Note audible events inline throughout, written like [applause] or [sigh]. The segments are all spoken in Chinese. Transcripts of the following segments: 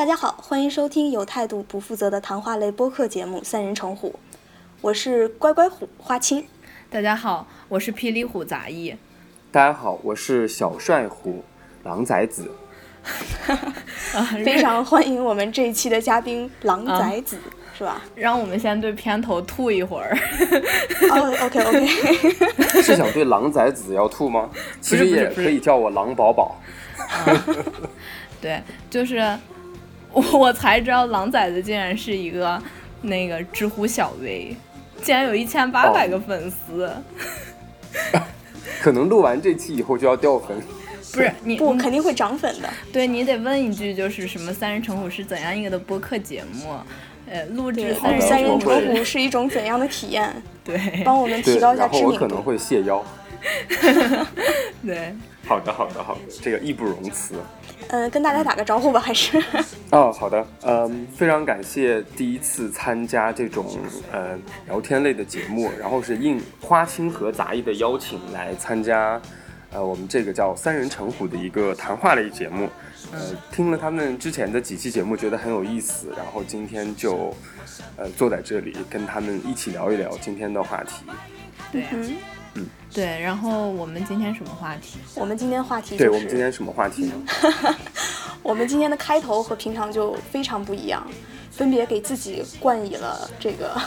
大家好，欢迎收听有态度不负责的谈话类播客节目《三人成虎》，我是乖乖虎花青。大家好，我是霹雳虎杂役。大家好，我是小帅虎狼崽子。[laughs] 非常欢迎我们这一期的嘉宾 [laughs] 狼崽子，是吧？[laughs] 让我们先对片头吐一会儿。哦，OK OK。是想对狼崽子要吐吗？其实也可以叫我狼宝宝。对，就是我 [laughs] 我才知道狼崽子竟然是一个那个知乎小 V，竟然有一千八百个粉丝。[laughs] 可能录完这期以后就要掉粉。不是 [laughs] 你不肯定会涨粉的。对你得问一句，就是什么三人成虎是怎样一个的播客节目？呃，录制三人三人成虎是一种怎样的体验？对，帮我们提高一下知名度。我可能会谢邀。对，好的好的好的，这个义不容辞。呃，跟大家打个招呼吧，还是？哦，好的，嗯，非常感谢第一次参加这种呃聊天类的节目，然后是应花青和杂艺的邀请来参加。呃，我们这个叫三人成虎的一个谈话类节目，呃，听了他们之前的几期节目，觉得很有意思，然后今天就，呃，坐在这里跟他们一起聊一聊今天的话题。对，嗯，对，然后我们今天什么话题？我们今天话题，对我们今天什么话题呢？[laughs] 我们今天的开头和平常就非常不一样，分别给自己冠以了这个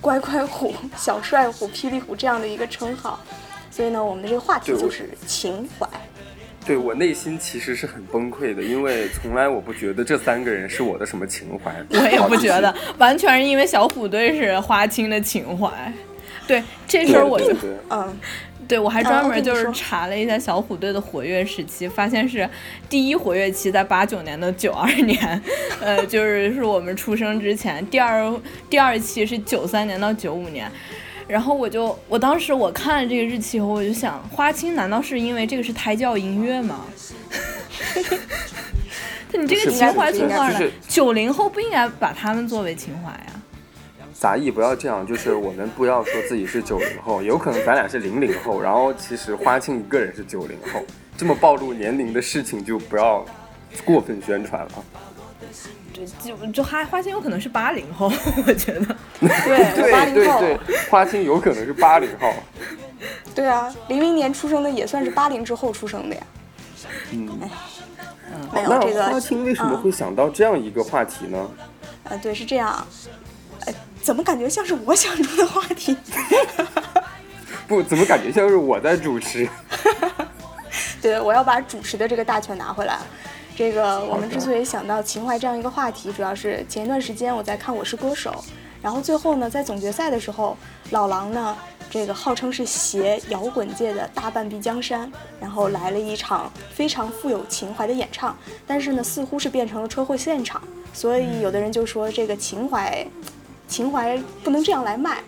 乖乖虎、小帅虎、霹雳虎这样的一个称号。所以呢，我们的这个话题就是情怀。对我内心其实是很崩溃的，因为从来我不觉得这三个人是我的什么情怀。我也不觉得，完全是因为小虎队是花青的情怀。[laughs] 对，这事儿我就嗯，对我还专门就是查了一下小虎队的活跃时期，发现是第一活跃期在八九年的九二年，[laughs] 呃，就是是我们出生之前；第二第二期是九三年到九五年。然后我就，我当时我看了这个日期以后，我就想，花青难道是因为这个是胎教音乐吗？[laughs] 你这个情怀从哪来？九零后不应该把他们作为情怀呀？杂艺不要这样，就是我们不要说自己是九零后，有可能咱俩是零零后，然后其实花青一个人是九零后，这么暴露年龄的事情就不要过分宣传了。就就花花青有可能是八零后，[laughs] 我觉得。对，八零后。对对对，花青有可能是八零后。对啊，零零年出生的也算是八零之后出生的呀。嗯。没有这个。花青为什么会想到这样一个话题呢？呃，对，是这样。呃，怎么感觉像是我想出的话题？[laughs] 不，怎么感觉像是我在主持？[laughs] 对，我要把主持的这个大权拿回来。这个我们之所以想到情怀这样一个话题，主要是前一段时间我在看《我是歌手》，然后最后呢，在总决赛的时候，老狼呢，这个号称是携摇滚界的大半壁江山，然后来了一场非常富有情怀的演唱，但是呢，似乎是变成了车祸现场，所以有的人就说这个情怀，情怀不能这样来卖，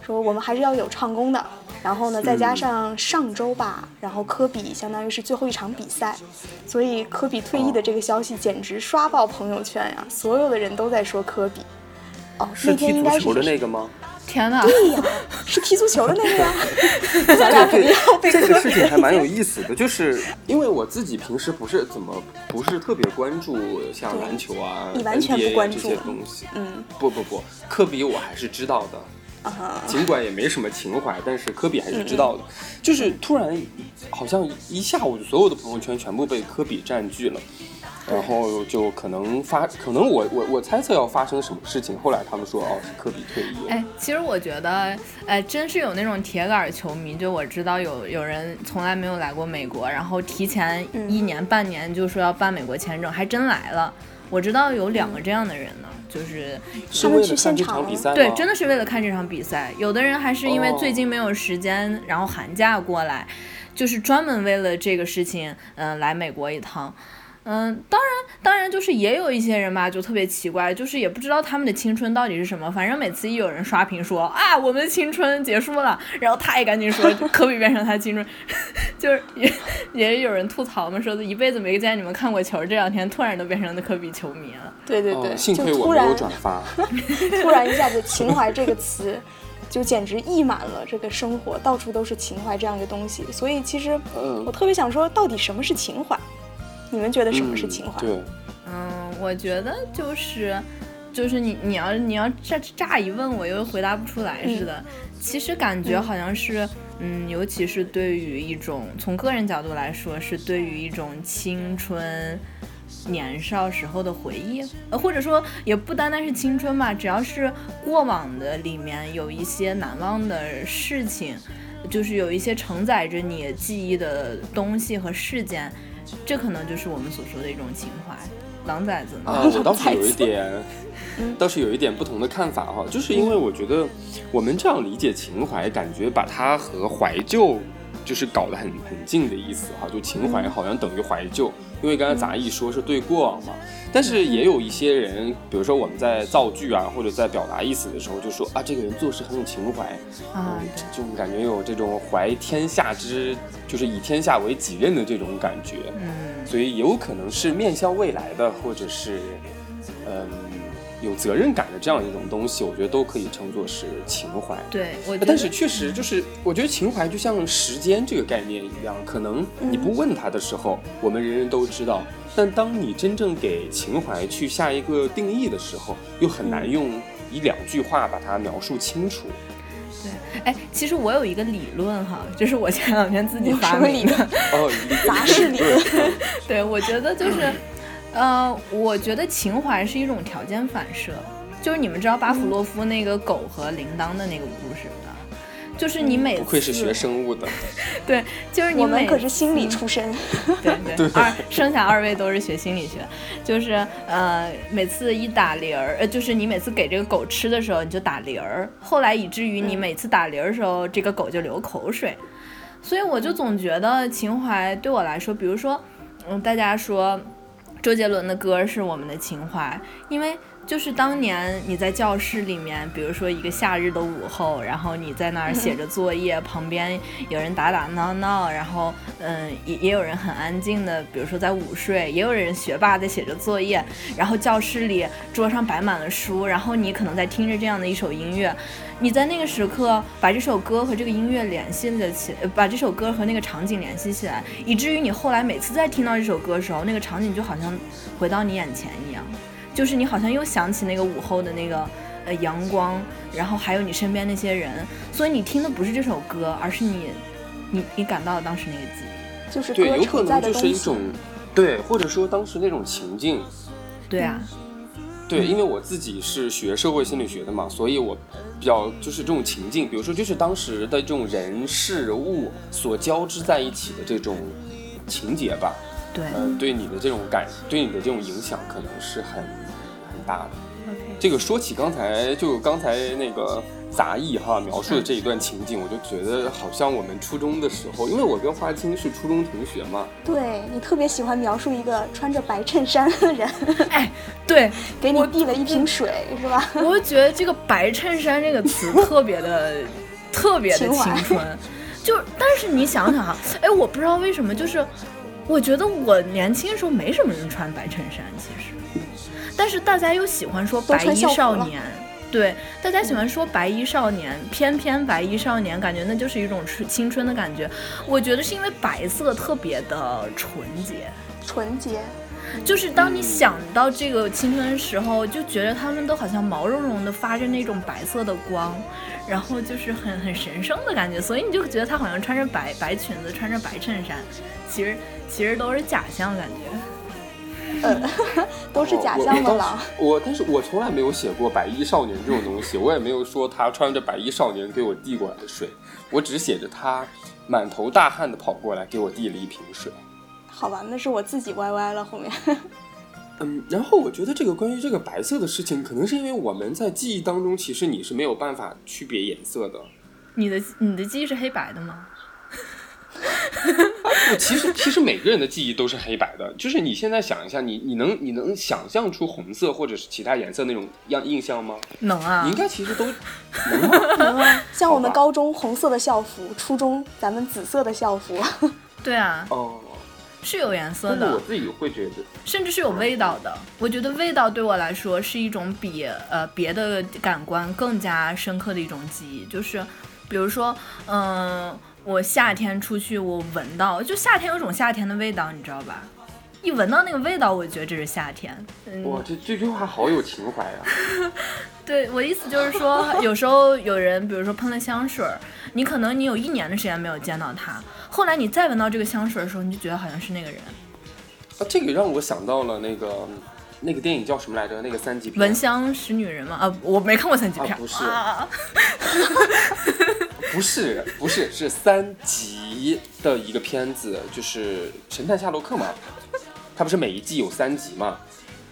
说我们还是要有唱功的。然后呢，再加上上周吧，然后科比相当于是最后一场比赛，所以科比退役的这个消息简直刷爆朋友圈呀！所有的人都在说科比。哦，那天应该是的那个吗？天哪！对呀，是踢足球的那个呀。[laughs] 咱俩肯定要被这个事情还蛮有意思的，就是因为我自己平时不是怎么不是特别关注像篮球啊、NBA 这些东西。嗯，不不不，科比我还是知道的。尽管也没什么情怀，但是科比还是知道的。就是突然，好像一下午所有的朋友圈全部被科比占据了，然后就可能发，可能我我我猜测要发生什么事情。后来他们说，哦，是科比退役。哎，其实我觉得，哎，真是有那种铁杆球迷。就我知道有有人从来没有来过美国，然后提前一年半年就说要办美国签证，还真来了。我知道有两个这样的人呢。就是他们去现场对，真的是为了看这场比赛。有的人还是因为最近没有时间，然后寒假过来，就是专门为了这个事情，嗯，来美国一趟。嗯，当然，当然，就是也有一些人吧，就特别奇怪，就是也不知道他们的青春到底是什么。反正每次一有人刷屏说啊，我们的青春结束了，然后他也赶紧说科比 [laughs] 变成他青春，就是也也有人吐槽嘛，说一辈子没见你们看过球，这两天突然都变成了科比球迷了。对对对，幸亏我没有转发。[laughs] [laughs] 突然一下子，情怀这个词就简直溢满了这个生活，到处都是情怀这样一个东西。所以其实我特别想说，到底什么是情怀？你们觉得什么是情怀？对，嗯，我觉得就是，就是你你要你要乍乍一问我又回答不出来似的。其实感觉好像是，嗯，尤其是对于一种从个人角度来说，是对于一种青春年少时候的回忆，呃，或者说也不单单是青春吧，只要是过往的里面有一些难忘的事情，就是有一些承载着你记忆的东西和事件。这可能就是我们所说的一种情怀，狼崽子啊，我倒是有一 [laughs] 点，倒是有一点不同的看法哈，就是因为我觉得我们这样理解情怀，感觉把它和怀旧就是搞得很很近的意思哈，就情怀好像等于怀旧。因为刚才杂艺说是对过往嘛，但是也有一些人，比如说我们在造句啊，或者在表达意思的时候，就说啊，这个人做事很有情怀，啊，就感觉有这种怀天下之，就是以天下为己任的这种感觉，嗯，所以有可能是面向未来的，或者是，嗯。有责任感的这样一种东西，我觉得都可以称作是情怀。对，我但是确实就是，我觉得情怀就像时间这个概念一样，可能你不问它的时候，我们人人都知道；但当你真正给情怀去下一个定义的时候，又很难用一两句话把它描述清楚。对，哎，其实我有一个理论哈，就是我前两天自己发明的哦，杂事理论。对，我觉得就是。呃，我觉得情怀是一种条件反射，就是你们知道巴甫洛夫那个狗和铃铛的那个故事吗？就是你每次不愧是学生物的，[laughs] 对，就是你我们可是心理出身，[laughs] 对对，二剩下二位都是学心理学，就是呃，每次一打铃儿，呃，就是你每次给这个狗吃的时候你就打铃儿，后来以至于你每次打铃儿的时候这个狗就流口水，所以我就总觉得情怀对我来说，比如说，嗯，大家说。周杰伦的歌是我们的情怀，因为就是当年你在教室里面，比如说一个夏日的午后，然后你在那儿写着作业，旁边有人打打闹闹，然后嗯，也也有人很安静的，比如说在午睡，也有人学霸在写着作业，然后教室里桌上摆满了书，然后你可能在听着这样的一首音乐。你在那个时刻把这首歌和这个音乐联系了起，把这首歌和那个场景联系起来，以至于你后来每次再听到这首歌的时候，那个场景就好像回到你眼前一样，就是你好像又想起那个午后的那个呃阳光，然后还有你身边那些人，所以你听的不是这首歌，而是你你你感到了当时那个记忆，就是对，有可能就是一种对，或者说当时那种情境，对啊。对，因为我自己是学社会心理学的嘛，所以我比较就是这种情境，比如说就是当时的这种人事物所交织在一起的这种情节吧。对，嗯，对你的这种感，对你的这种影响可能是很很大的。这个说起刚才就刚才那个。杂役哈描述的这一段情景，我就觉得好像我们初中的时候，因为我跟花青是初中同学嘛。对你特别喜欢描述一个穿着白衬衫的人，哎，对，给你递了一瓶水，是吧？我就觉得这个“白衬衫”这个词特别的、[laughs] 特别的青春。就但是你想想哈，哎，我不知道为什么，就是我觉得我年轻的时候没什么人穿白衬衫，其实，但是大家又喜欢说白衣少年。对，大家喜欢说白衣少年，偏偏白衣少年，感觉那就是一种青春的感觉。我觉得是因为白色特别的纯洁，纯洁，就是当你想到这个青春的时候，就觉得他们都好像毛茸茸的，发着那种白色的光，然后就是很很神圣的感觉，所以你就觉得他好像穿着白白裙子，穿着白衬衫，其实其实都是假象感觉。[laughs] 都是假象的了。我，但是我从来没有写过白衣少年这种东西，我也没有说他穿着白衣少年给我递过来的水，我只写着他满头大汗的跑过来给我递了一瓶水。好吧，那是我自己歪歪了后面。[laughs] 嗯，然后我觉得这个关于这个白色的事情，可能是因为我们在记忆当中，其实你是没有办法区别颜色的。你的你的记忆是黑白的吗？不，[laughs] 其实其实每个人的记忆都是黑白的。就是你现在想一下，你你能你能想象出红色或者是其他颜色那种样印象吗？能啊，你应该其实都 [laughs] 能能啊。[laughs] 像我们高中红色的校服，初中咱们紫色的校服。对啊，哦，是有颜色的。我自己会觉得，甚至是有味道的。我觉得味道对我来说是一种比呃别的感官更加深刻的一种记忆。就是比如说，嗯。我夏天出去，我闻到就夏天有种夏天的味道，你知道吧？一闻到那个味道，我就觉得这是夏天。嗯，哇，这这句话好有情怀啊！[laughs] 对我意思就是说，有时候有人，比如说喷了香水儿，你可能你有一年的时间没有见到他，后来你再闻到这个香水的时候，你就觉得好像是那个人。啊，这个让我想到了那个那个电影叫什么来着？那个三级片。闻香识女人吗？啊，我没看过三级片。啊，不是。[laughs] 啊不是，不是，是三集的一个片子，就是《神探夏洛克》嘛。它不是每一季有三集嘛？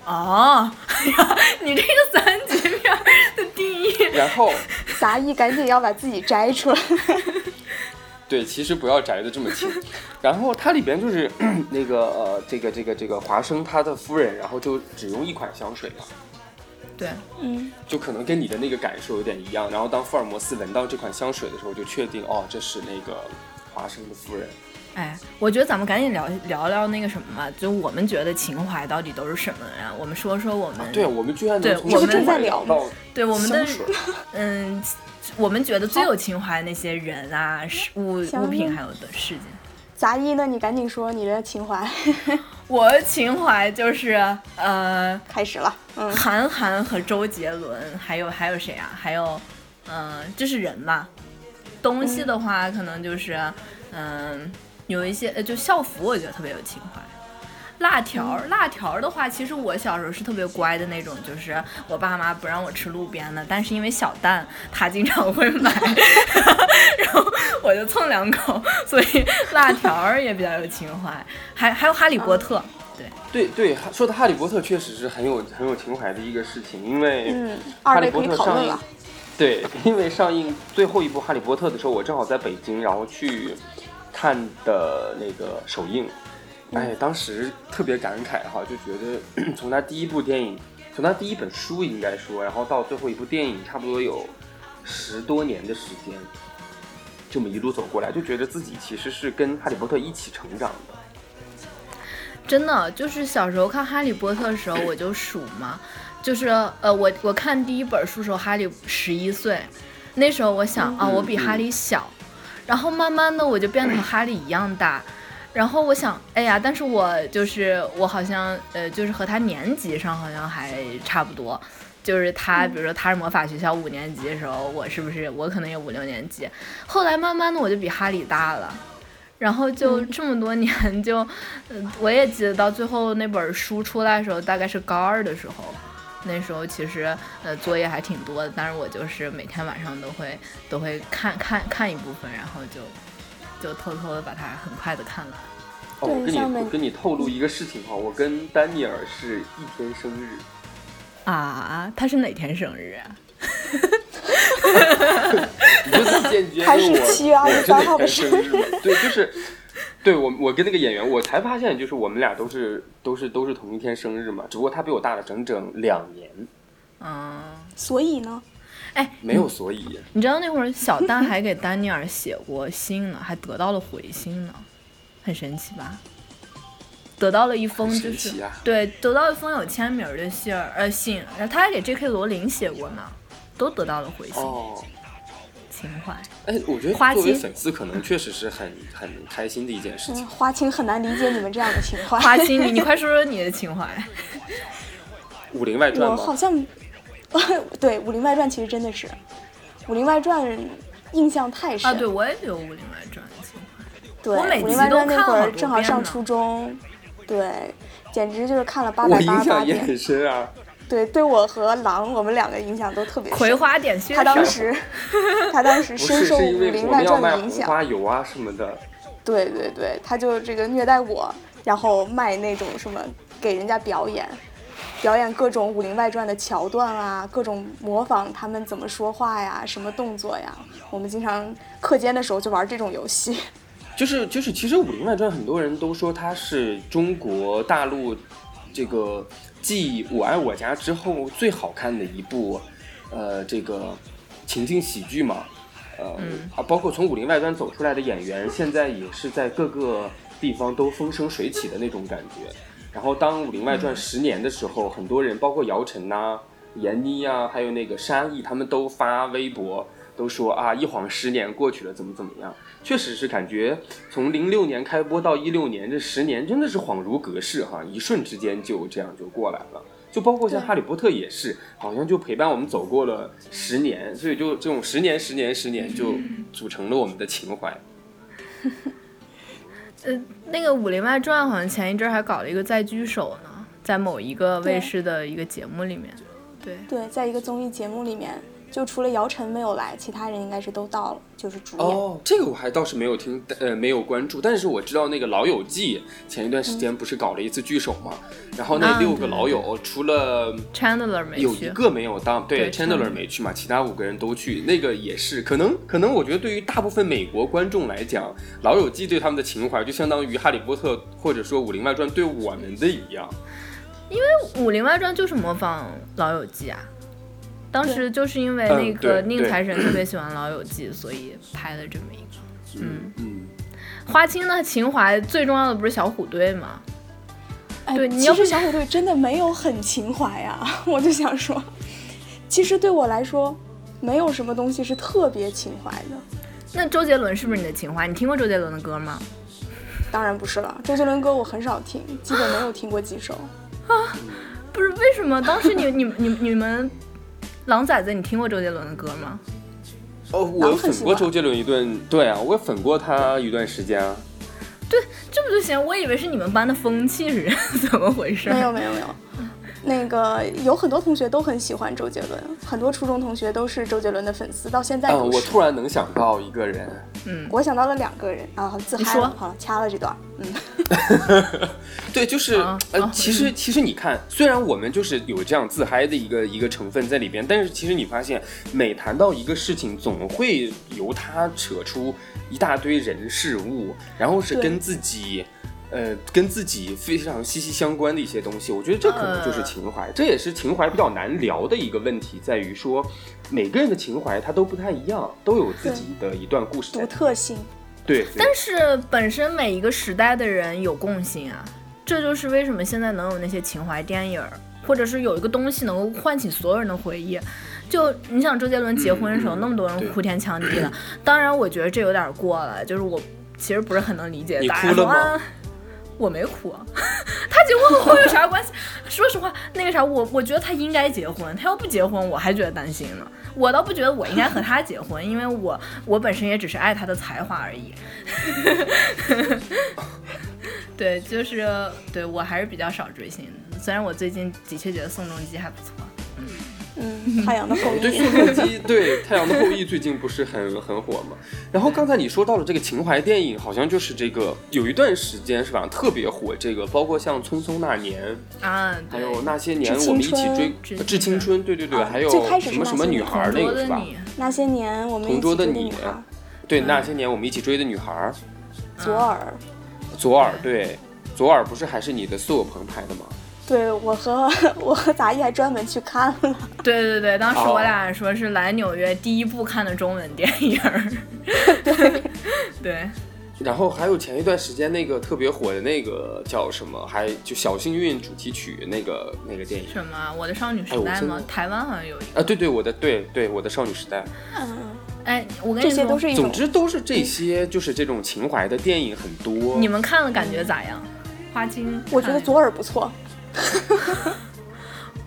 哦，哎呀，你这个三级片的定义。然后，杂役赶紧要把自己摘出来。对，其实不要摘的这么轻。然后它里边就是 [clears throat] 那个呃，这个这个这个华生他的夫人，然后就只用一款香水嘛。对，嗯，就可能跟你的那个感受有点一样。然后当福尔摩斯闻到这款香水的时候，就确定哦，这是那个华生的夫人。哎，我觉得咱们赶紧聊聊聊那个什么吧，就我们觉得情怀到底都是什么呀？我们说说我们。对，我们居然对，我们正在聊到对我们的嗯，我们觉得最有情怀那些人啊、事物、物品还有的事件。杂一呢？你赶紧说你的情怀。[laughs] 我的情怀就是呃，开始了，嗯，韩寒和周杰伦，还有还有谁啊？还有，嗯、这是人吧？东西的话，可能就是嗯、有一些呃，就校服，我觉得特别有情怀。辣条，辣条的话，其实我小时候是特别乖的那种，就是我爸妈不让我吃路边的，但是因为小蛋他经常会买，[laughs] 然后我就蹭两口，所以辣条儿也比较有情怀。还还有哈利波特，对，对对，说的《哈利波特》确实是很有很有情怀的一个事情，因为嗯，《哈利波特》上了。，对，因为上映最后一部《哈利波特》的时候，我正好在北京，然后去看的那个首映，哎，当时特别感慨哈，就觉得 [clears throat] 从他第一部电影，从他第一本书应该说，然后到最后一部电影，差不多有十多年的时间，这么一路走过来，就觉得自己其实是跟哈利波特一起成长的。真的就是小时候看《哈利波特》的时候，我就数嘛，就是呃，我我看第一本书时候，哈利十一岁，那时候我想啊，我比哈利小，然后慢慢的我就变得和哈利一样大，然后我想，哎呀，但是我就是我好像呃，就是和他年级上好像还差不多。就是他，比如说他是魔法学校五年级的时候，我是不是我可能也五六年级？后来慢慢的我就比哈利大了，然后就这么多年就，嗯，我也记得到最后那本书出来的时候，大概是高二的时候，那时候其实呃作业还挺多的，但是我就是每天晚上都会都会看看看一部分，然后就就偷偷的把它很快的看完。哦，我跟你我跟你透露一个事情哈，我跟丹尼尔是一天生日。啊，他是哪天生日啊？[laughs] 你就这么间接他是问我7月23号的生日吗？对，就是，对我我跟那个演员，我才发现就是我们俩都是都是都是同一天生日嘛，只不过他比我大了整整两年，嗯，所以呢，哎，没有所以。你知道那会儿小丹还给丹尼尔写过信呢，还得到了回信呢，很神奇吧？得到了一封很就是啊对，得到一封有签名的信儿呃信，然后他还给 J.K. 罗琳写过呢，都得到了回信，哦，情怀。哎，我觉得作为粉丝，可能确实是很很开心的一件事嗯，情。花青很难理解你们这样的情怀。花青，你你快说说你的情怀。《武林外传我》好？像，[laughs] 对《武林外传》其实真的是，《武林外传》印象太深。啊，对，我也有《武林外传》的情怀。对，我每武林外传》集都看那会儿正好上初中，对，简直就是看了八百八十八印象也遍。很深啊。对，对我和狼，我们两个影响都特别葵深。花点穴他当，时，[laughs] 他当时，深受《武林外传》的影响。红花油啊什么的。对对对，他就这个虐待我，然后卖那种什么给人家表演，表演各种《武林外传》的桥段啊，各种模仿他们怎么说话呀，什么动作呀。我们经常课间的时候就玩这种游戏。就 [laughs] 是就是，其实《武林外传》很多人都说它是中国大陆这个继《我爱我家》之后最好看的一部，呃，这个情景喜剧嘛，呃、嗯啊，包括从《武林外传》走出来的演员，现在也是在各个地方都风生水起的那种感觉。然后当《武林外传》十年的时候，很多人，包括姚晨呐、闫妮呀，还有那个沙溢，他们都发微博。都说啊，一晃十年过去了，怎么怎么样？确实是感觉从零六年开播到一六年，这十年真的是恍如隔世哈，一瞬之间就这样就过来了。就包括像《哈利波特》也是，好像就陪伴我们走过了十年，所以就这种十年、十年、十年，就组成了我们的情怀。[laughs] 呃，那个《武林外传》好像前一阵还搞了一个再聚首呢，在某一个卫视的一个节目里面。对对，在一个综艺节目里面。就除了姚晨没有来，其他人应该是都到了，就是主演。哦，这个我还倒是没有听，呃，没有关注。但是我知道那个《老友记》前一段时间不是搞了一次聚首嘛？然后那六个老友，除了 Chandler 没去，有一个没有当，对，Chandler 没去嘛，其他五个人都去。那个也是，可能可能我觉得对于大部分美国观众来讲，《老友记》对他们的情怀就相当于《哈利波特》或者说《武林外传》对我们的一样。因为《武林外传》就是模仿《老友记》啊。当时就是因为那个宁财神特别喜欢《老友记》，所以拍了这么一个。嗯嗯，花青的情怀最重要的不是小虎队吗？对，其实小虎队真的没有很情怀啊！[laughs] 我就想说，其实对我来说，没有什么东西是特别情怀的。那周杰伦是不是你的情怀？你听过周杰伦的歌吗？当然不是了，周杰伦歌我很少听，基本没有听过几首。啊，[laughs] 不是为什么？当时你你你你们。狼崽子，你听过周杰伦的歌吗？哦，我粉过周杰伦一段，对啊，我粉过他一段时间啊。对，这不就行？我以为是你们班的风气是 [laughs] 怎么回事？没有，没有，没有。那个有很多同学都很喜欢周杰伦，很多初中同学都是周杰伦的粉丝，到现在嗯，我突然能想到一个人，嗯，我想到了两个人啊，自嗨了，好了，掐了这段，嗯，[laughs] 对，就是呃，其实其实你看，虽然我们就是有这样自嗨的一个一个成分在里边，但是其实你发现，每谈到一个事情，总会由他扯出一大堆人事物，然后是跟自己。呃，跟自己非常息息相关的一些东西，我觉得这可能就是情怀。这也是情怀比较难聊的一个问题，在于说每个人的情怀它都不太一样，都有自己的一段故事独特性。对，但是本身每一个时代的人有共性啊，这就是为什么现在能有那些情怀电影，或者是有一个东西能够唤起所有人的回忆。就你想周杰伦结婚的时候，那么多人哭天抢地的，当然我觉得这有点过了，就是我其实不是很能理解。你哭了吗？我没哭，[laughs] 他结婚和我有啥关系？[laughs] 说实话，那个啥，我我觉得他应该结婚，他要不结婚，我还觉得担心呢。我倒不觉得我应该和他结婚，因为我我本身也只是爱他的才华而已。[laughs] 对，就是对我还是比较少追星的，虽然我最近的确觉得宋仲基还不错。嗯，太阳的后裔。对，宋仲基对太阳的后裔最近不是很很火吗？[laughs] 然后刚才你说到了这个情怀电影，好像就是这个有一段时间是吧，特别火。这个包括像《匆匆那年》啊，还有那些年我们一起追《致青春》，对对对，还有什么什么女孩那个是吧？那些年我们同桌的你，对，那些年我们一起追的女孩，左耳，左耳，对，左耳不是还是你的苏有朋拍的吗？对我和 [laughs] 我和杂艺还专门去看了。[laughs] 对对对，当时我俩说是来纽约第一部看的中文电影。[laughs] 对对。然后还有前一段时间那个特别火的那个叫什么？还就小幸运主题曲那个那个电影。什么？我的少女时代吗？台湾好像有一个。啊，对对，我的对对我的少女时代。嗯。哎，我跟你说，都是总之都是这些，就是这种情怀的电影很多。你们看了感觉咋样？花精，我觉得左耳不错。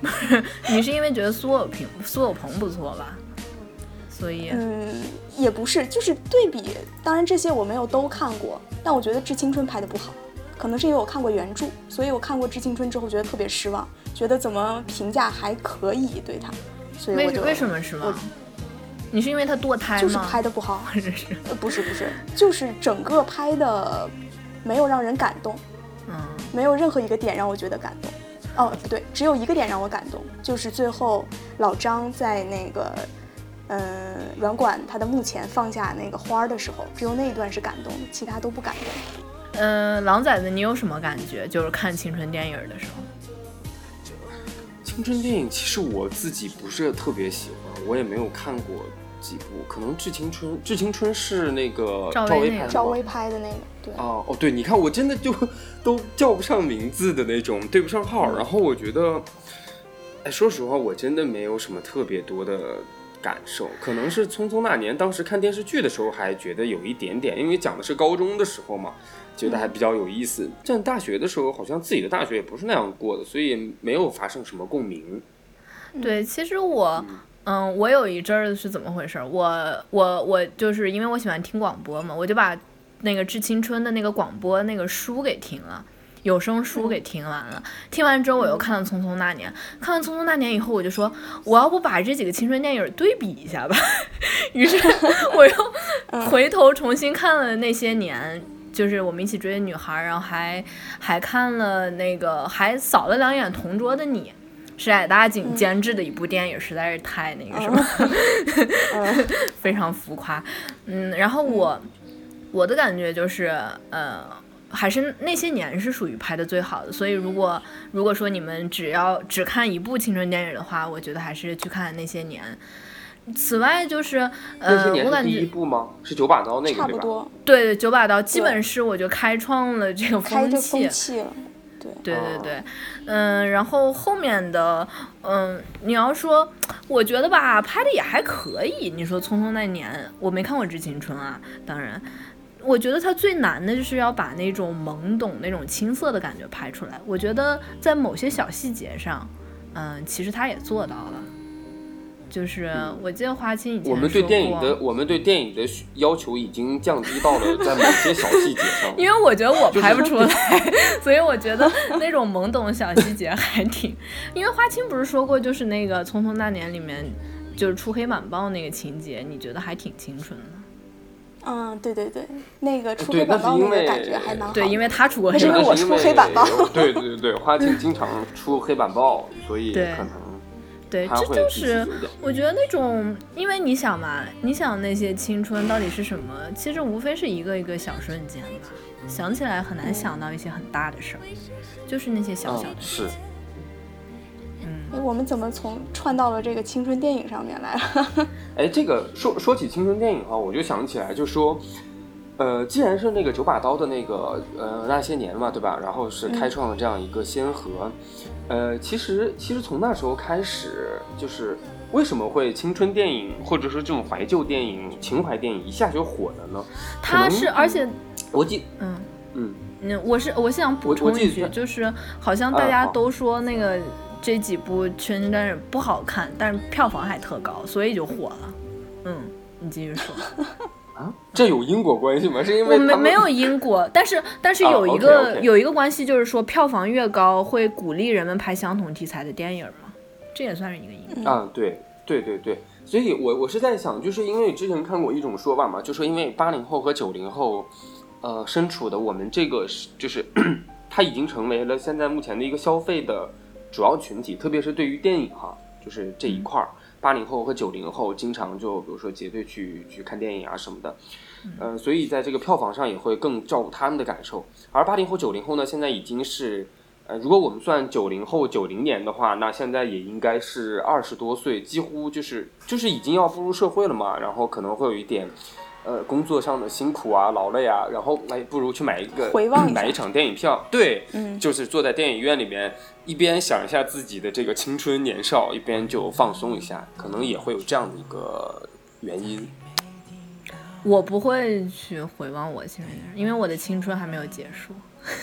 不是，你是因为觉得苏有平、苏有朋不错吧？所以，嗯，也不是，就是对比。当然这些我没有都看过，但我觉得《致青春》拍的不好，可能是因为我看过原著，所以我看过《致青春》之后觉得特别失望，觉得怎么评价还可以对他，所以我就为什么失望？你是因为他堕胎吗？就是拍的不好，[laughs] 是是，不是不是，就是整个拍的没有让人感动。嗯，没有任何一个点让我觉得感动。哦，不对，只有一个点让我感动，就是最后老张在那个，嗯，软管他的墓前放下那个花儿的时候，只有那一段是感动的，其他都不感动。嗯，狼崽子，你有什么感觉？就是看青春电影的时候。青春电影其实我自己不是特别喜欢，我也没有看过。几部可能《致青春》《致青春》是那个赵薇拍的，赵薇拍的那个，对。哦哦，对，你看我真的就都叫不上名字的那种，对不上号。然后我觉得，哎，说实话，我真的没有什么特别多的感受，可能是《匆匆那年》当时看电视剧的时候还觉得有一点点，因为讲的是高中的时候嘛，觉得还比较有意思。上大学的时候，好像自己的大学也不是那样过的，所以没有发生什么共鸣。对，其实我，嗯，我有一阵儿是怎么回事？我我我就是因为我喜欢听广播嘛，我就把那个《致青春》的那个广播那个书给听了。有声书给听完了，听完之后我又看了《匆匆那年》，看完《匆匆那年》以后，我就说我要不把这几个青春电影对比一下吧。[laughs] 于是 [laughs] 我又回头重新看了那些年，就是我们一起追的女孩，然后还还看了那个，还扫了两眼《同桌的你》，是矮大紧监制的一部电影，实在是太那个什么，[laughs] 非常浮夸。嗯，然后我我的感觉就是呃。还是那些年是属于拍的最好的，所以如果如果说你们只要只看一部青春电影的话，我觉得还是去看那些年。此外就是呃，我感觉第一部吗？是九把刀那个差不多。对对，九把刀基本是我就开创了这个风气。对对对对，嗯，然后后面的嗯，你要说我觉得吧，拍的也还可以。你说《匆匆那年》，我没看过《致青春》啊，当然。我觉得他最难的就是要把那种懵懂、那种青涩的感觉拍出来。我觉得在某些小细节上，嗯，其实他也做到了。就是我记得花青以前我们对电影的我们对电影的要求已经降低到了在某些小细节上。[laughs] 因为我觉得我拍不出来，所以我觉得那种懵懂小细节还挺。因为花青不是说过，就是那个《匆匆那年》里面就是出黑板报那个情节，你觉得还挺青春的。嗯，对对对，那个出黑板报那个感觉还蛮好。对，因为他出过黑板报。是因为我出黑板报。对对对对，花青经常出黑板报，所以可能。对，这就是我觉得那种，因为你想嘛，你想那些青春到底是什么？其实无非是一个一个小瞬间吧，想起来很难想到一些很大的事儿，就是那些小小的事情。哎，我们怎么从串到了这个青春电影上面来了？[laughs] 哎，这个说说起青春电影哈，我就想起来，就说，呃，既然是那个九把刀的那个呃那些年嘛，对吧？然后是开创了这样一个先河，呃，其实其实从那时候开始，就是为什么会青春电影或者说这种怀旧电影、情怀电影一下就火了呢？它是，而且我记，嗯嗯嗯，我是我想补充一句，就是好像大家都说那个。这几部青春电影不好看，但是票房还特高，所以就火了。嗯，你继续说。[laughs] 啊，这有因果关系吗？是因为我们没有因果，[laughs] 但是但是有一个有一个关系，就是说票房越高，会鼓励人们拍相同题材的电影嘛？这也算是一个因果。啊，对对对对，所以我我是在想，就是因为之前看过一种说法嘛，就说因为八零后和九零后，呃，身处的我们这个是就是 [coughs] 它已经成为了现在目前的一个消费的。主要群体，特别是对于电影哈，就是这一块儿，八零后和九零后经常就比如说结队去去看电影啊什么的，嗯，所以在这个票房上也会更照顾他们的感受。而八零后、九零后呢，现在已经是，呃，如果我们算九零后九零年的话，那现在也应该是二十多岁，几乎就是就是已经要步入社会了嘛，然后可能会有一点。呃，工作上的辛苦啊，劳累啊，然后哎，不如去买一个买一场电影票，对，嗯，就是坐在电影院里面，一边想一下自己的这个青春年少，一边就放松一下，可能也会有这样的一个原因。我不会去回望我青春，因为我的青春还没有结束。[laughs]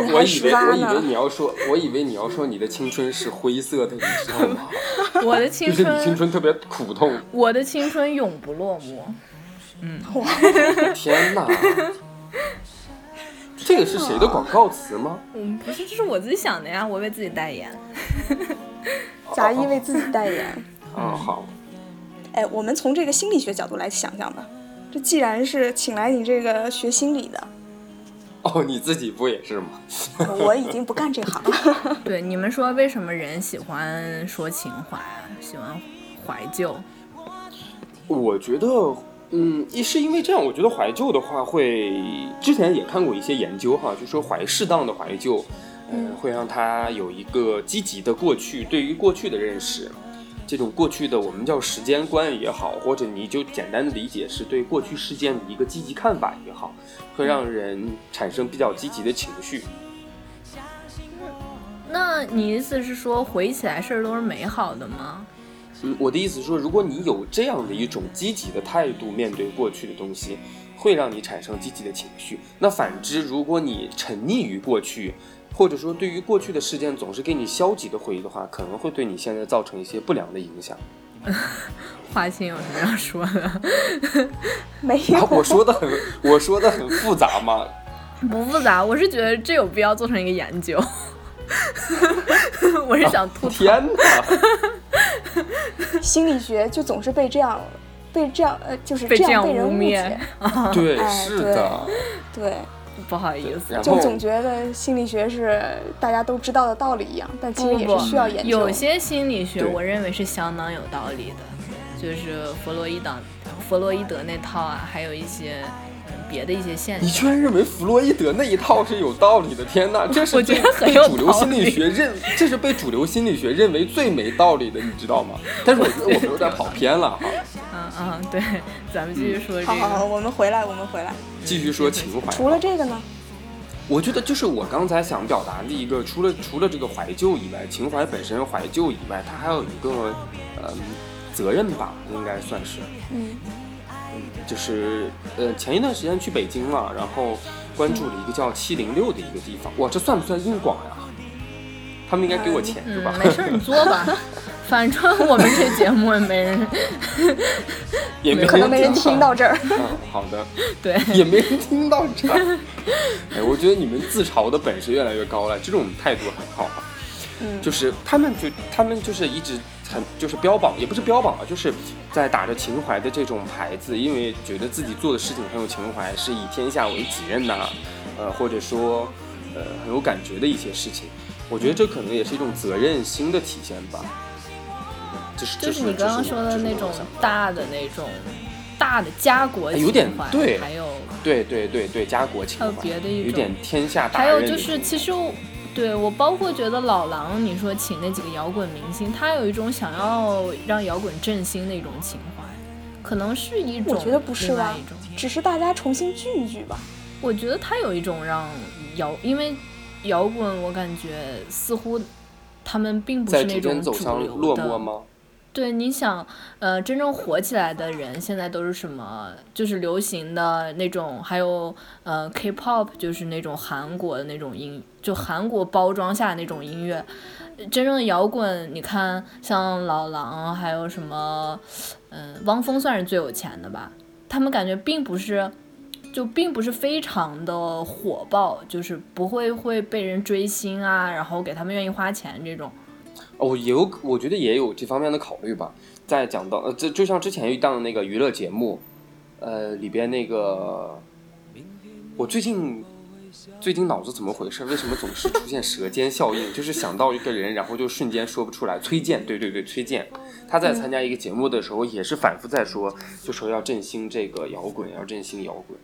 对，我我以为我以为你要说，我以为你要说你的青春是灰色的，你知道吗？[laughs] 我的青春，你青春特别苦痛。我的青春永不落幕。[laughs] 嗯，[laughs] 天哪！这个是谁的广告词吗？嗯，不是，这是我自己想的呀，我为自己代言。杂音为自己代言。嗯，好。哎，我们从这个心理学角度来想想吧。这既然是请来你这个学心理的。[laughs] 哦，你自己不也是吗？我已经不干这行了。[laughs] 对，你们说为什么人喜欢说情怀啊？喜欢怀旧？我觉得，嗯，一是因为这样。我觉得怀旧的话，会之前也看过一些研究哈，就说怀适当的怀旧，嗯，会让他有一个积极的过去，对于过去的认识。这种过去的我们叫时间观也好，或者你就简单的理解是对过去事件的一个积极看法也好，会让人产生比较积极的情绪。那你意思是说回忆起来事儿都是美好的吗？嗯，我的意思是说，如果你有这样的一种积极的态度面对过去的东西，会让你产生积极的情绪。那反之，如果你沉溺于过去，或者说对于过去的事件总是给你消极的回忆的话，可能会对你现在造成一些不良的影响。[laughs] 华清有什么要说的？[laughs] 没有，我说的很，我说的很复杂吗？[laughs] 不复杂，我是觉得这有必要做成一个研究。我是想吐槽。天哪！心理学就总是被这样，被这样呃，就是被这样被人污蔑误解。。对，哎是的。对，[laughs] 不好意思就总觉得心理学是大家都知道的道理一样，但其实也是需要研究。有些心理学，我认为是相当有道理的，就是弗洛伊德、弗洛伊德那套啊，还有一些嗯别的一些现象你。居然认为弗洛伊德那一套是有道理的？天哪，[laughs] 这是我觉被得很有被主流心理学认，[laughs] 这是被主流心理学认为最没道理的，你知道吗？[laughs] 但是我觉得我们有点跑偏了哈，嗯嗯，对，咱们继续说这好好好，我们回来，我们回来。继续说情怀。除了这个呢？我觉得就是我刚才想表达的一个，除了除了这个怀旧以外，情怀本身怀旧以外，它还有一个呃责任吧，应该算是。嗯，就是呃前一段时间去北京了，然后关注了一个叫七零六的一个地方，哇，这算不算硬广呀？他们应该给我钱是吧？嗯，没事儿，你做吧。[laughs] 反正我们这节目也没人也没可能没人听到这儿。嗯，好的，对。也没人听到这儿。哎，我觉得你们自嘲的本事越来越高了，这种态度很好啊。嗯，就是他们就他们就是一直很就是标榜，也不是标榜啊，就是在打着情怀的这种牌子，因为觉得自己做的事情很有情怀，是以天下为己任呐、呃，或者说呃很有感觉的一些事情。我觉得这可能也是一种责任心的体现吧。就是就是你刚刚说的那种大的那种大的家国有点怀对还有对对对对，家国情还有怀，别的一种有点天下大还有就是其实我对我包括觉得老狼，你说请那几个摇滚明星，他有一种想要让摇滚振兴的一种情怀，可能是一种我觉得不是吧另外一种，只是大家重新聚一聚吧。我觉得他有一种让摇，因为摇滚我感觉似乎他们并不是那种主流向落的寞吗？对，你想，呃，真正火起来的人现在都是什么？就是流行的那种，还有呃，K-pop，就是那种韩国的那种音，就韩国包装下那种音乐。真正的摇滚，你看像老狼，还有什么，嗯、汪峰算是最有钱的吧？他们感觉并不是，就并不是非常的火爆，就是不会会被人追星啊，然后给他们愿意花钱这种。哦，也有，我觉得也有这方面的考虑吧。在讲到呃，这就像之前一档那个娱乐节目，呃，里边那个，我最近最近脑子怎么回事？为什么总是出现舌尖效应？就是想到一个人，然后就瞬间说不出来。崔健，对对对，崔健，他在参加一个节目的时候，也是反复在说，就说要振兴这个摇滚，要振兴摇滚。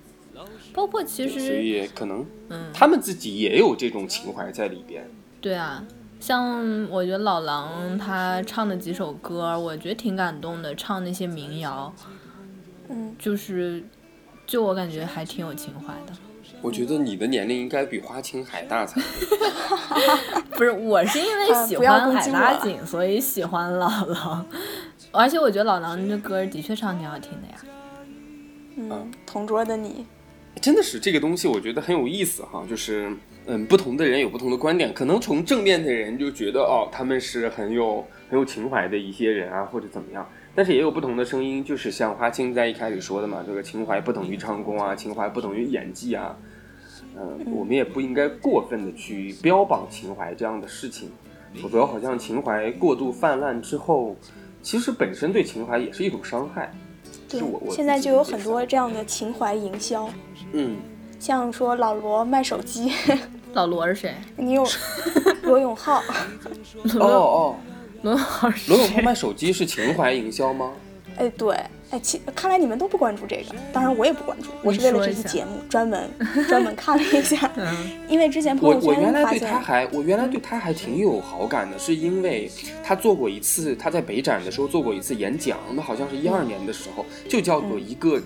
包括其实，所以可能嗯，他们自己也有这种情怀在里边。对啊，像我觉得老狼他唱的几首歌，我觉得挺感动的，唱那些民谣，嗯，就是，就我感觉还挺有情怀的。我觉得你的年龄应该比花青还大才对。不是，我是因为喜欢海拉井，所以喜欢老狼。而且我觉得老狼这歌的确唱挺好听的呀。嗯，同桌的你，真的是这个东西，我觉得很有意思哈，就是嗯，不同的人有不同的观点，可能从正面的人就觉得哦，他们是很有很有情怀的一些人啊，或者怎么样，但是也有不同的声音，就是像花青在一开始说的嘛，这个情怀不等于唱功啊，情怀不等于演技啊，嗯、我们也不应该过分的去标榜情怀这样的事情，否则好像情怀过度泛滥之后，其实本身对情怀也是一种伤害。对是我我，现在就有很多这样的情怀营销，嗯，像说老罗卖手机，[laughs] 老罗是谁？你有 [laughs] 罗永浩，哦哦，罗永浩是罗永浩卖手机是情怀营销吗？哎，对，哎，其看来你们都不关注这个，当然我也不关注，我是为了这期节目专门专门看了一下，[laughs] 嗯因为之前朋我友我原来对他还我原来对他还挺有好感的，是因为他做过一次他在北展的时候做过一次演讲，那好像是一二年的时候，就叫做一个、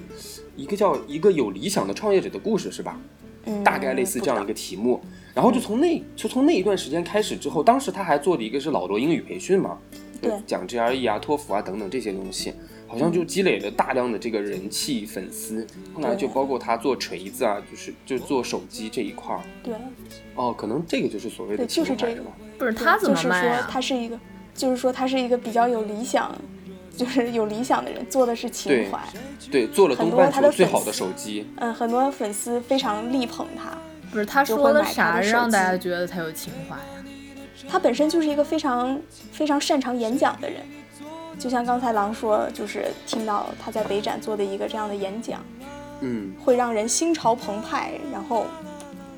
一个叫一个有理想的创业者的故事是吧？嗯大概类似这样一个题目。然后就从那就从那一段时间开始之后，当时他还做的一个是老罗英语培训嘛，对，讲 GRE 啊、托福啊等等这些东西，好像就积累了大量的这个人气粉丝。后来就包括他做锤子啊，就是就做手机这一块儿。对。哦，可能这个就是所谓的就是这个，不是他怎么卖就是说他是一个，就是说他是一个比较有理想，就是有理想的人，做的是情怀。对，做了东半球最好的手机。嗯，很多粉丝非常力捧他。不是他说的啥让大家觉得他有情怀呀？他本身就是一个非常非常擅长演讲的人，就像刚才狼说，就是听到他在北展做的一个这样的演讲，嗯，会让人心潮澎湃。然后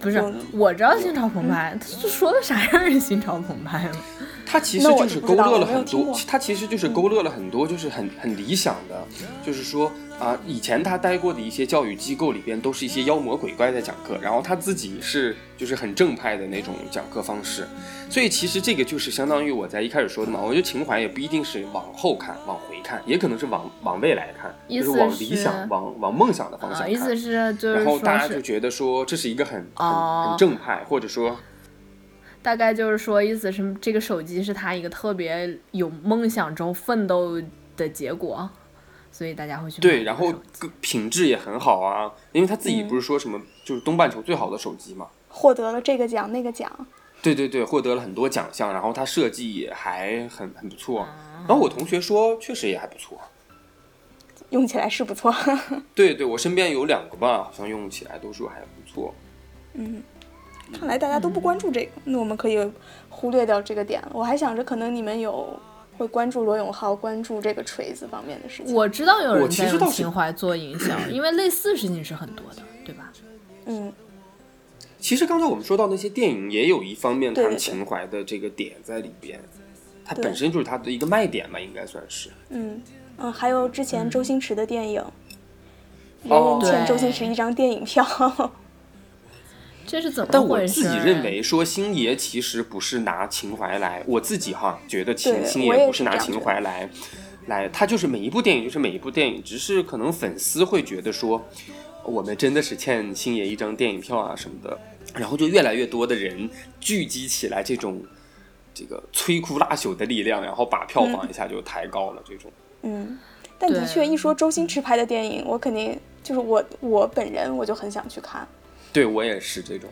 不是我知道心潮澎湃，他说的啥让人心潮澎湃了？他其实就是勾勒了很多，他其实就是勾勒了很多，就是很很理想的，就是说。啊，以前他待过的一些教育机构里边，都是一些妖魔鬼怪在讲课，然后他自己是就是很正派的那种讲课方式，所以其实这个就是相当于我在一开始说的嘛，我觉得情怀也不一定是往后看、往回看，也可能是往往未来看，就是往理想、往往梦想的方向看。意思是就是，然后大家就觉得说这是一个很很很正派，或者说，大概就是说意思是这个手机是他一个特别有梦想中奋斗的结果。所以大家会去对，然后品质也很好啊，因为他自己不是说什么就是东半球最好的手机嘛，获得了这个奖那个奖，对对对，获得了很多奖项，然后他设计也还很很不错，然后我同学说确实也还不错，用起来是不错，[laughs] 对对，我身边有两个吧，好像用起来都说还不错，嗯，看来大家都不关注这个，那我们可以忽略掉这个点了，我还想着可能你们有。会关注罗永浩，关注这个锤子方面的事情。我知道有人在用情怀做营销，因为 [clears throat] 类似事情是很多的，对吧？嗯。其实刚才我们说到那些电影，也有一方面谈情怀的这个点在里边，它本身就是它的一个卖点嘛，应该算是。嗯嗯，还有之前周星驰的电影，人人欠周星驰一张电影票。这是怎么？但我自己认为，说星爷其实不是拿情怀来，我自己哈觉得星星爷不是拿情怀来，来他就是每一部电影就是每一部电影，只是可能粉丝会觉得说，我们真的是欠星爷一张电影票啊什么的，然后就越来越多的人聚集起来，这种这个摧枯拉朽的力量，然后把票房一下就抬高了。这种，嗯，但的确一说周星驰拍的电影，我肯定就是我我本人我就很想去看。对我也是这种，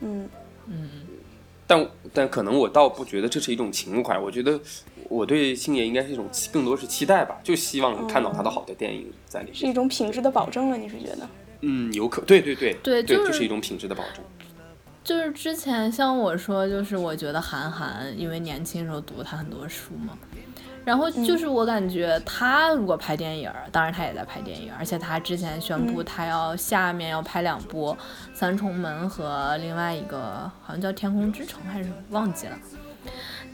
嗯嗯，但但可能我倒不觉得这是一种情怀，我觉得我对星爷应该是一种更多是期待吧，就希望看到他的好的电影在里面，是一种品质的保证了，你是觉得？嗯，有可对对对对，就是一种品质的保证。就是之前像我说，就是我觉得韩寒因为年轻时候读他很多书嘛。然后就是我感觉他如果拍电影，当然他也在拍电影，而且他之前宣布他要下面要拍两部《三重门》和另外一个好像叫《天空之城》还是什么忘记了。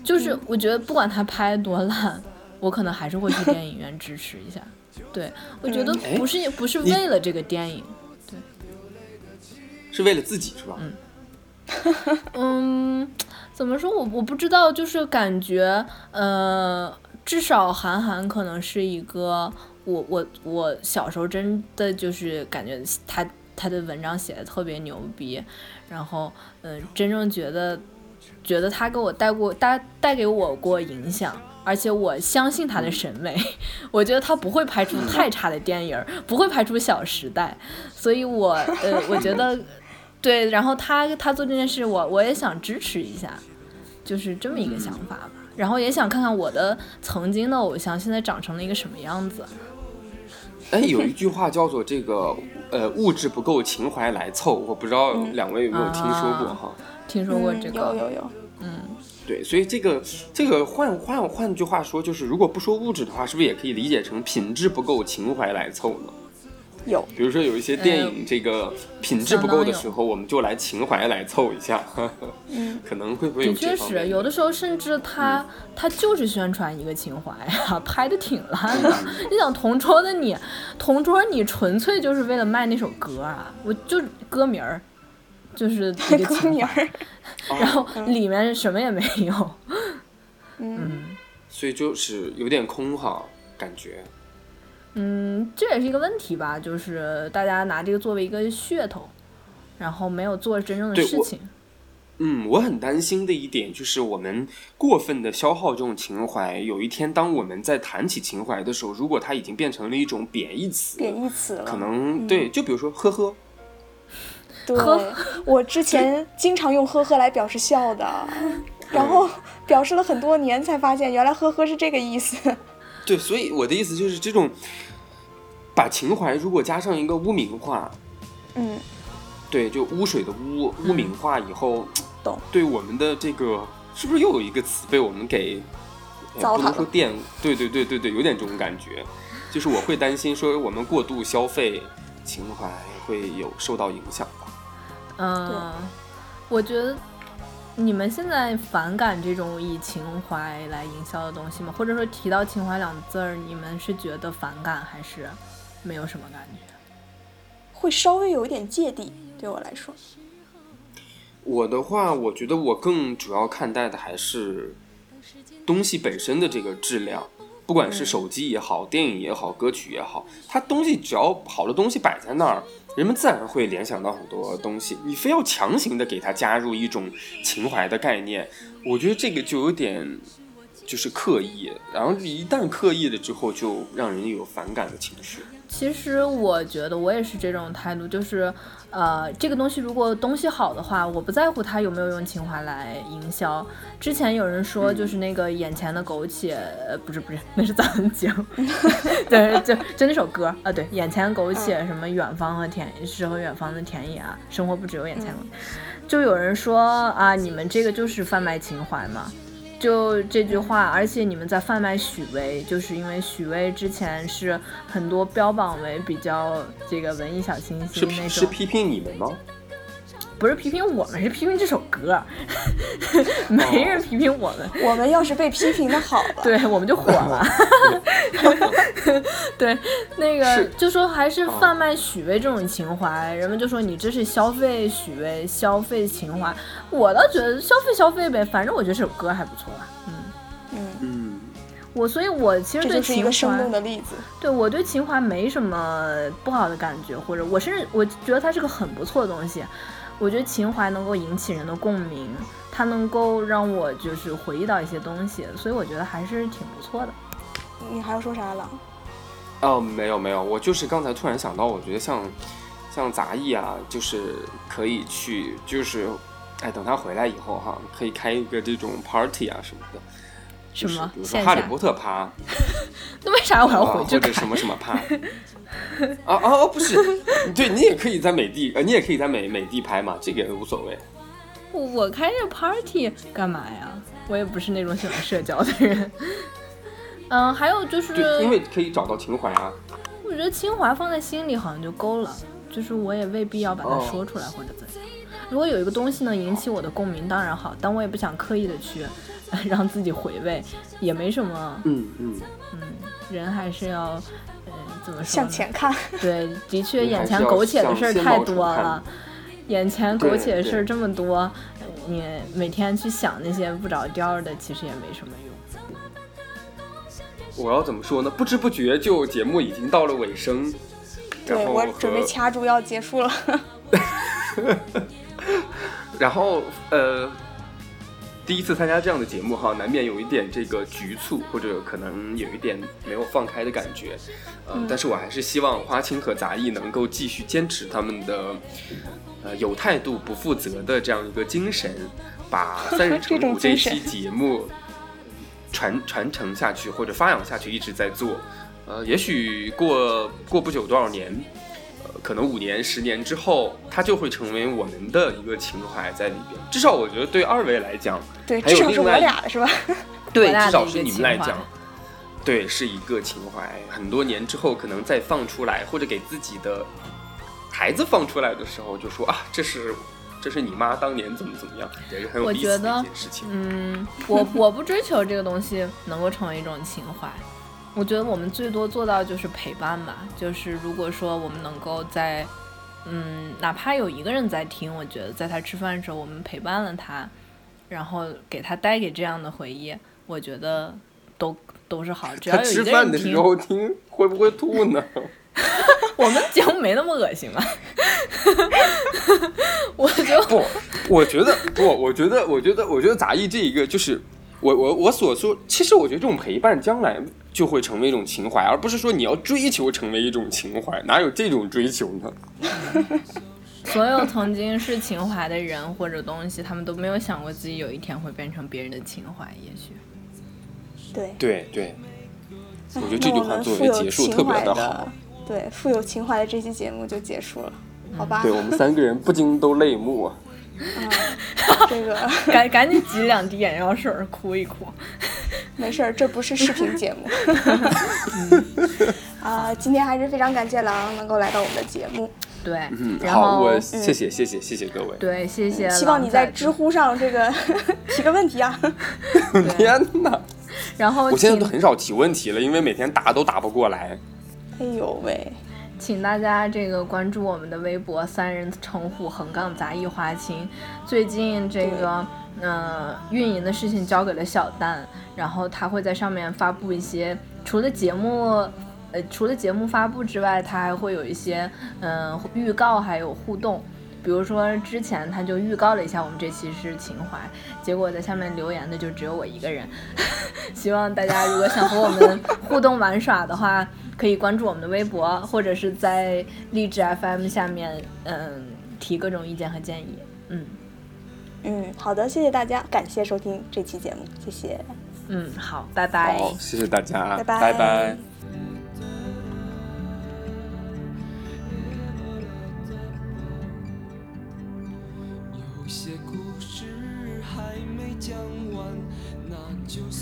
就是我觉得不管他拍多烂，我可能还是会去电影院支持一下。[laughs] 对，我觉得不是不是为了这个电影，对，是为了自己是吧？嗯，[laughs] 嗯，怎么说我我不知道，就是感觉呃。至少韩寒可能是一个我我我小时候真的就是感觉他他的文章写的特别牛逼，然后嗯真正觉得觉得他给我带过带带给我过影响，而且我相信他的审美，[laughs] 我觉得他不会拍出太差的电影，不会拍出《小时代》，所以我呃我觉得对，然后他他做这件事，我我也想支持一下，就是这么一个想法吧。然后也想看看我的曾经的偶像现在长成了一个什么样子。哎，有一句话叫做“这个呃物质不够，情怀来凑”，我不知道两位有没有听说过哈？听说过这个，有有有，嗯，对，所以这个这个换换换句话说，就是如果不说物质的话，是不是也可以理解成品质不够，情怀来凑呢？有，比如说有一些电影，这个品质不够的时候，我们就来情怀来凑一下，嗯，[laughs] 可能会不会有？的确实，有的时候甚至他他就是宣传一个情怀呀，拍的挺烂的。[laughs] 你想同桌的你，同桌你纯粹就是为了卖那首歌啊，我就歌名儿，就是一个 [laughs] 歌名儿，然后里面什么也没有，嗯，所以就是有点空哈，感觉。嗯，这也是一个问题吧，就是大家拿这个作为一个噱头，然后没有做真正的事情。嗯，我很担心的一点就是，我们过分的消耗这种情怀，有一天当我们在谈起情怀的时候，如果它已经变成了一种贬义词，贬义词了。可能对，就比如说呵呵，对呵，我之前经常用呵呵来表示笑的，[laughs] 然后表示了很多年，才发现原来呵呵是这个意思。对，所以我的意思就是这种，把情怀如果加上一个污名化，嗯，对，就污水的污，污名化以后，懂。对我们的这个是不是又有一个词被我们给糟蹋了能说玷？对对对对对，有点这种感觉，就是我会担心说我们过度消费情怀会有受到影响吧。嗯，我觉得你们现在反感这种以情怀来营销的东西吗？或者说提到情怀两字儿，你们是觉得反感还是没有什么感觉？会稍微有一点芥蒂，对我来说。我的话，我觉得我更主要看待的还是东西本身的这个质量，不管是手机也好，电影也好，歌曲也好，它东西只要好的东西摆在那儿，人们自然会联想到很多东西。你非要强行的给它加入一种情怀的概念，我觉得这个就有点就是刻意，然后一旦刻意了之后，就让人有反感的情绪。其实我觉得我也是这种态度，就是，呃，这个东西如果东西好的话，我不在乎他有没有用情怀来营销。之前有人说，就是那个眼前的苟且，呃，不是不是，那是藏经，[laughs] 对，就就那首歌啊，对，眼前苟且，什么远方和田，诗和远方的田野啊，生活不只有眼前。就有人说啊，你们这个就是贩卖情怀嘛。就这句话，而且你们在贩卖许巍，就是因为许巍之前是很多标榜为比较这个文艺小清新那种，批是批评你们吗？不是批评我们，是批评这首歌，没人批评我们，我们要是被批评的好了，对我们就火了。[laughs] 对，那个就说还是贩卖许巍这种情怀，人们就说你这是消费许巍，消费情怀。我倒觉得消费消费呗，反正我觉得这首歌还不错吧，嗯。嗯，嗯，我所以，我其实这对情就是一个生怀，动的例子。对我对情怀没什么不好的感觉，或者我甚至我觉得它是个很不错的东西。我觉得情怀能够引起人的共鸣，它能够让我就是回忆到一些东西，所以我觉得还是挺不错的。你还要说啥了？哦，没有没有，我就是刚才突然想到，我觉得像像杂艺啊，就是可以去，就是哎，等他回来以后哈，可以开一个这种 party 啊什么的，什么比如说哈利波特趴 [laughs] 那为啥我要啊，回去看？或者什么什么趴。啊啊哦，不是，对你也可以在美的，呃，你也可以在美美的拍嘛，这个也无所谓。我我开这个 party 干嘛呀？我也不是那种喜欢社交的人。嗯，还有就是，因为可以找到情怀啊。我觉得情怀放在心里好像就够了，就是我也未必要把它哦说出来或者怎样。如果有一个东西能引起我的共鸣，当然好，但我也不想刻意的去 [laughs] 让自己回味，也没什么。嗯嗯，嗯，人还是要，呃，怎么说呢？向前看，对，的确，眼前苟且的事儿太多了，眼前苟且的事儿这么多，你每天去想那些不着调的，其实也没什么用。我要怎么说呢？不知不觉就节目已经到了尾声，对我准备掐住要结束了。[laughs] 然后呃，第一次参加这样的节目哈，难免有一点这个局促，或者可能有一点没有放开的感觉。呃，嗯但是我还是希望花青和杂艺能够继续坚持他们的呃有态度、不负责的这样一个精神，把三人成虎这一期节目传传承下去，或者发扬下去，一直在做。呃，也许过过不久多少年，呃，可能五年、十年之后，它就会成为我们的一个情怀在里边。至少我觉得对二位来讲，对，还至少是我俩的是吧？[laughs] 对，至少是你们来讲，对，是一个情怀。很多年之后，可能再放出来，或者给自己的孩子放出来的时候，就说啊，这是这是你妈当年怎么怎么样，[laughs] 也是很有我意思的觉得一件事情。嗯，我 [laughs] 我不追求这个东西能够成为一种情怀，我觉得我们最多做到就是陪伴吧。就是如果说我们能够在，嗯，哪怕有一个人在听，我觉得在他吃饭的时候，我们陪伴了他，然后给他带给这样的回忆，我觉得都都是好。只要他有一吃饭的时候听，会不会吐呢？[laughs] 我们节目没那么恶心吧？[laughs] 我就不，我觉得不，我觉得，我觉得，我觉得杂艺这一个就是我我我所说，其实我觉得这种陪伴将来就会成为一种情怀，而不是说你要追求成为一种情怀，哪有这种追求呢？[laughs] 所有曾经是情怀的人或者东西，他们都没有想过自己有一天会变成别人的情怀，也许。对对对，哎我觉得这句话作为结束特别的好。对，富有情怀的这期节目就结束了，好吧？对我们三个人不禁都泪目。嗯，[laughs] 这个 [laughs] 赶赶紧挤两滴眼药水哭一哭。[laughs] 没事儿，这不是视频节目。啊，今天还是非常感谢狼能够来到我们的节目。对，嗯，然好，后我谢谢谢谢谢谢各位。对，谢谢。希望你在知乎上这个提个问题啊。天哪！然后我现在都很少提问题了，因为每天打都打不过来。哎呦喂！请大家这个关注我们的微博“三人成虎横杠杂艺花青”。最近这个呃运营的事情交给了小蛋，然后他会在上面发布一些除了节目呃除了节目发布之外，他还会有一些嗯、呃、预告还有互动。比如说之前他就预告了一下我们这期是情怀，结果在下面留言的就只有我一个人。[laughs] 希望大家如果想和我们互动玩耍的话，可以关注我们的微博，或者是在励志 FM 下面嗯提各种意见和建议。嗯嗯，好的，谢谢大家，感谢收听这期节目，谢谢。嗯，好，拜拜。好，谢谢大家，拜拜拜拜。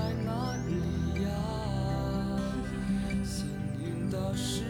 在哪里呀？幸运的是